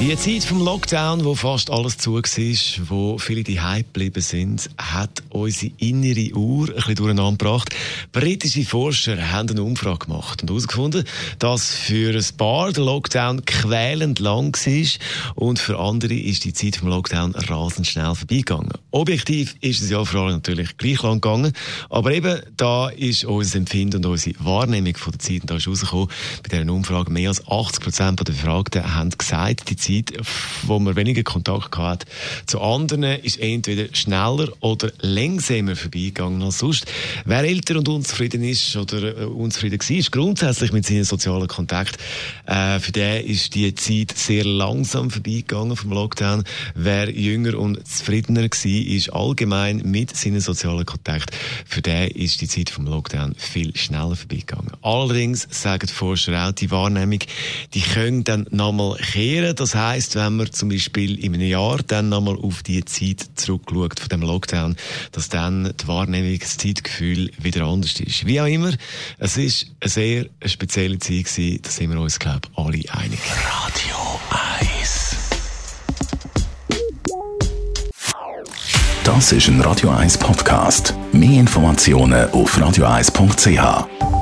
Die Zeit vom Lockdown, wo fast alles zu war, wo viele die geblieben sind, hat unsere innere Uhr ein bisschen durcheinander gebracht. Britische Forscher haben eine Umfrage gemacht und herausgefunden, dass für ein paar der Lockdown quälend lang war und für andere ist die Zeit vom Lockdown rasend schnell vorbeigegangen. Objektiv ist es ja vor allem natürlich natürlich gleich lang gegangen. Aber eben, da ist unser Empfinden und unsere Wahrnehmung von der Zeit, und da ist rausgekommen, bei dieser Umfrage, mehr als 80 Prozent der Befragten haben gesagt, die Zeit, wo man weniger Kontakt hat zu anderen, ist entweder schneller oder längsamer vorbeigegangen als sonst. Wer älter und unzufrieden ist oder äh, unzufrieden war, ist grundsätzlich mit seinen sozialen Kontakt, äh, für den ist die Zeit sehr langsam vorbeigegangen vom Lockdown. Wer jünger und zufriedener war, ist allgemein mit seinen sozialen Kontakt, für den ist die Zeit vom Lockdown viel schneller vorbeigegangen. Allerdings sagen die Forscher auch, die Wahrnehmung, die können dann nochmal kehren. Das heißt, wenn man zum Beispiel in einem Jahr dann nochmal auf die Zeit zurückschaut von dem Lockdown, dass dann die Wahrnehmung, das Zeitgefühl wieder anders ist. Wie auch immer, es ist eine sehr spezielle Zeit gewesen, da sind wir uns, glaube ich, alle einig. Radio 1 Das ist ein Radio 1 Podcast. Mehr Informationen auf radio1.ch.